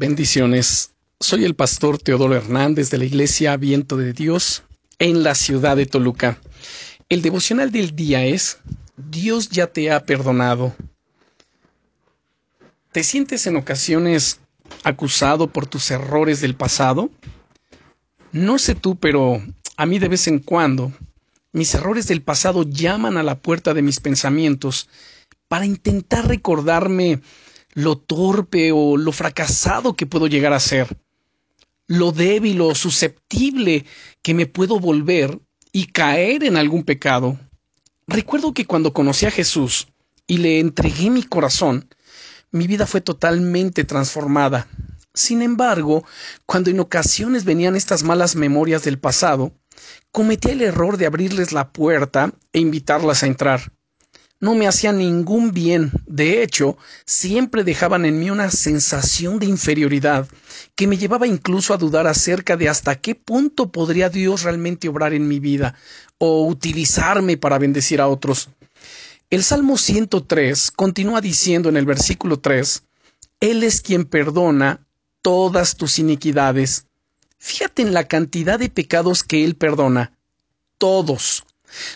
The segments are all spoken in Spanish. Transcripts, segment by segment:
Bendiciones. Soy el pastor Teodoro Hernández de la Iglesia Viento de Dios en la ciudad de Toluca. El devocional del día es Dios ya te ha perdonado. ¿Te sientes en ocasiones acusado por tus errores del pasado? No sé tú, pero a mí de vez en cuando mis errores del pasado llaman a la puerta de mis pensamientos para intentar recordarme lo torpe o lo fracasado que puedo llegar a ser, lo débil o susceptible que me puedo volver y caer en algún pecado. Recuerdo que cuando conocí a Jesús y le entregué mi corazón, mi vida fue totalmente transformada. Sin embargo, cuando en ocasiones venían estas malas memorias del pasado, cometí el error de abrirles la puerta e invitarlas a entrar no me hacían ningún bien. De hecho, siempre dejaban en mí una sensación de inferioridad que me llevaba incluso a dudar acerca de hasta qué punto podría Dios realmente obrar en mi vida o utilizarme para bendecir a otros. El Salmo 103 continúa diciendo en el versículo 3, Él es quien perdona todas tus iniquidades. Fíjate en la cantidad de pecados que Él perdona. Todos.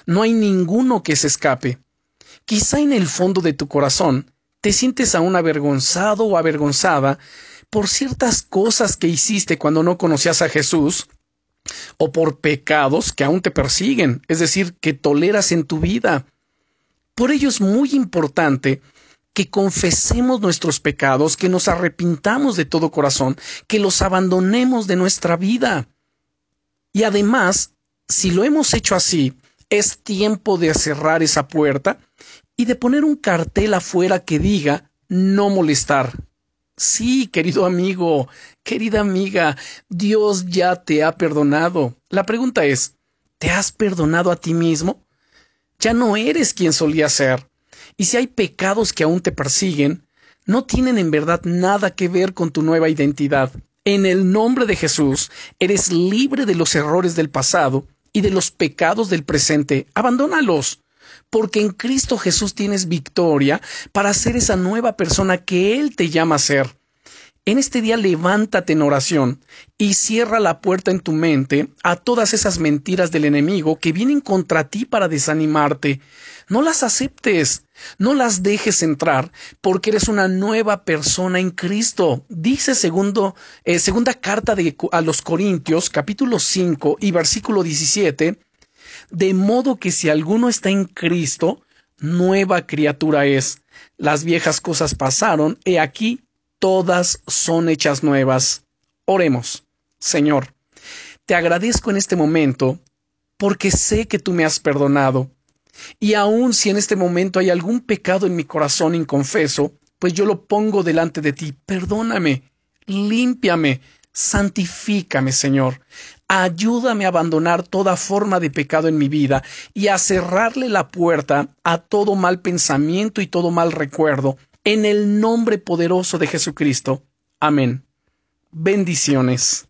No hay ninguno que se escape. Quizá en el fondo de tu corazón te sientes aún avergonzado o avergonzada por ciertas cosas que hiciste cuando no conocías a Jesús o por pecados que aún te persiguen, es decir, que toleras en tu vida. Por ello es muy importante que confesemos nuestros pecados, que nos arrepintamos de todo corazón, que los abandonemos de nuestra vida. Y además, si lo hemos hecho así, es tiempo de cerrar esa puerta y de poner un cartel afuera que diga no molestar. Sí, querido amigo, querida amiga, Dios ya te ha perdonado. La pregunta es, ¿te has perdonado a ti mismo? Ya no eres quien solía ser. Y si hay pecados que aún te persiguen, no tienen en verdad nada que ver con tu nueva identidad. En el nombre de Jesús, eres libre de los errores del pasado y de los pecados del presente. Abandónalos porque en Cristo Jesús tienes victoria para ser esa nueva persona que Él te llama a ser. En este día levántate en oración y cierra la puerta en tu mente a todas esas mentiras del enemigo que vienen contra ti para desanimarte. No las aceptes, no las dejes entrar, porque eres una nueva persona en Cristo. Dice segundo, eh, segunda carta de, a los Corintios, capítulo 5 y versículo 17, de modo que si alguno está en Cristo, nueva criatura es. Las viejas cosas pasaron, he aquí, todas son hechas nuevas. Oremos. Señor, te agradezco en este momento porque sé que tú me has perdonado. Y aun si en este momento hay algún pecado en mi corazón inconfeso, pues yo lo pongo delante de ti. Perdóname, límpiame, santifícame, Señor. Ayúdame a abandonar toda forma de pecado en mi vida y a cerrarle la puerta a todo mal pensamiento y todo mal recuerdo, en el nombre poderoso de Jesucristo. Amén. Bendiciones.